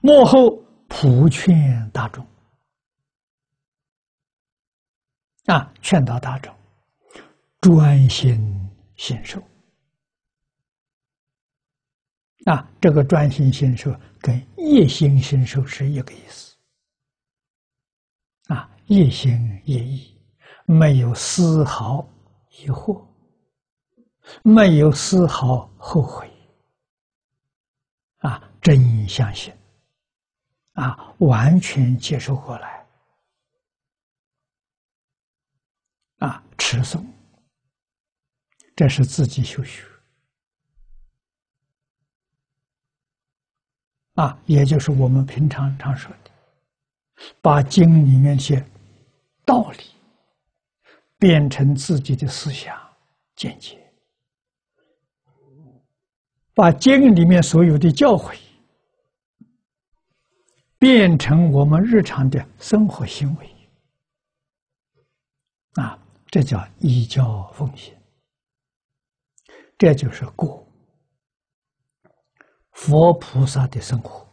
幕后普劝大众啊，劝导大众专心信受啊，这个专心信受跟一心信受是一个意思啊，一心一意，没有丝毫疑惑，没有丝毫后悔啊，真相信。啊，完全接受过来，啊，持诵，这是自己修学，啊，也就是我们平常常说的，把经里面些道理变成自己的思想见解，把经里面所有的教诲。变成我们日常的生活行为，啊，这叫依教奉行，这就是过佛菩萨的生活，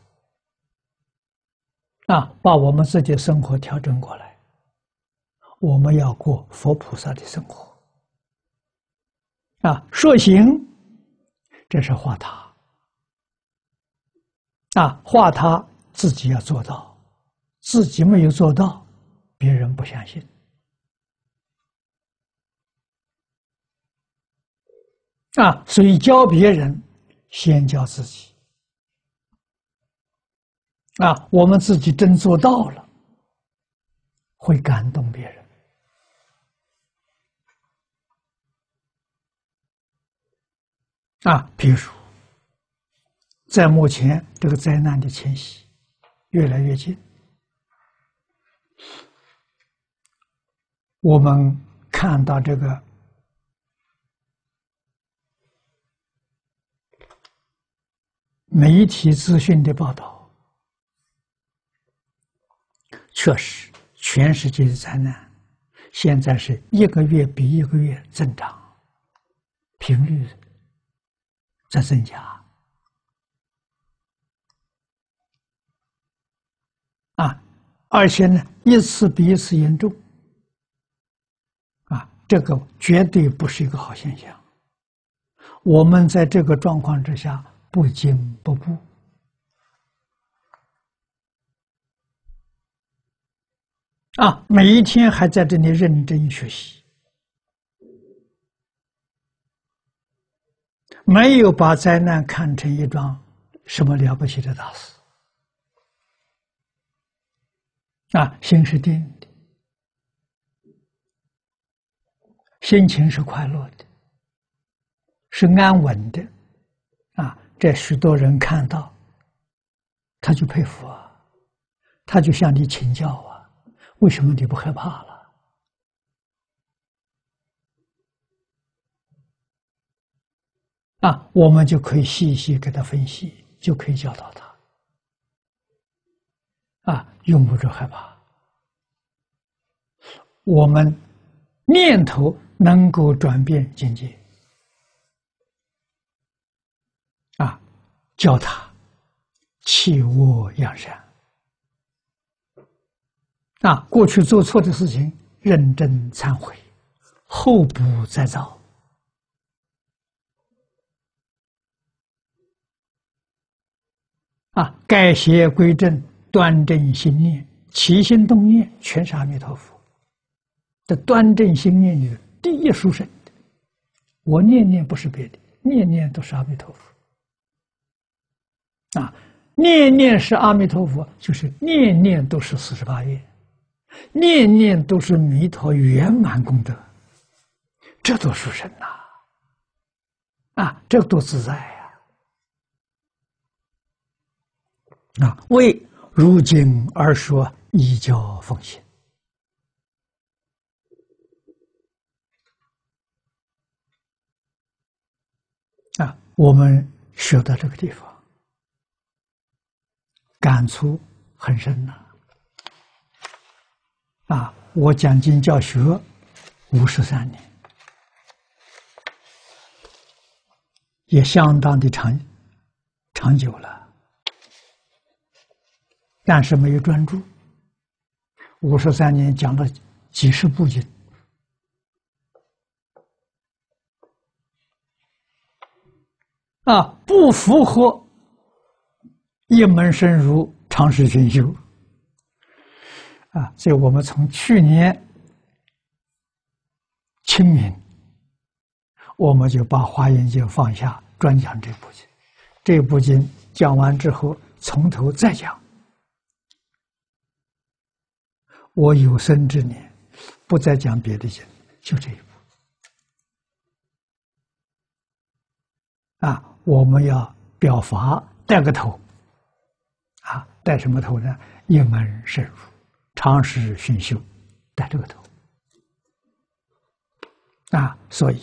啊，把我们自己的生活调整过来，我们要过佛菩萨的生活，啊，说行，这是化他，啊，化他。自己要做到，自己没有做到，别人不相信。啊，所以教别人，先教自己。啊，我们自己真做到了，会感动别人。啊，比如说在目前这个灾难的前夕。越来越近，我们看到这个媒体资讯的报道，确实，全世界的灾难现在是一个月比一个月增长，频率在增加。啊，而且呢，一次比一次严重，啊，这个绝对不是一个好现象。我们在这个状况之下不惊不怖，啊，每一天还在这里认真学习，没有把灾难看成一桩什么了不起的大事。啊，心是定的，心情是快乐的，是安稳的，啊，这许多人看到，他就佩服啊，他就向你请教啊，为什么你不害怕了？啊，我们就可以细细给他分析，就可以教导他。啊，用不着害怕。我们念头能够转变境界，啊，教他弃恶扬善，啊，过去做错的事情认真忏悔，后不再造，啊，改邪归正。端正心念，起心动念全是阿弥陀佛。这端正心念里第一殊胜，我念念不是别的，念念都是阿弥陀佛。啊，念念是阿弥陀佛，就是念念都是四十八愿，念念都是弥陀圆满功德，这多殊胜呐！啊，这多自在呀！啊，为。如今而说，依教奉行啊！我们学到这个地方，感触很深呐。啊，我讲经教学五十三年，也相当的长长久了。但是没有专注。五十三年讲了几十部经，啊，不符合一门深入、长时熏修。啊，所以我们从去年清明，我们就把《华严经》放下，专讲这部经。这部经讲完之后，从头再讲。我有生之年，不再讲别的经，就这一部。啊，我们要表法带个头，啊，带什么头呢？一门深入。常识熏修，带这个头啊，所以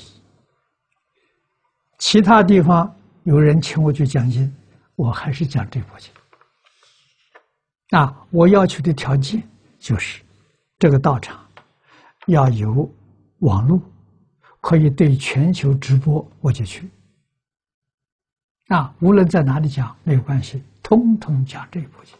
其他地方有人请我去讲经，我还是讲这部经。啊，我要求的条件就是这个道场要有网络，可以对全球直播，我就去。啊，无论在哪里讲没有关系，通通讲这一部经。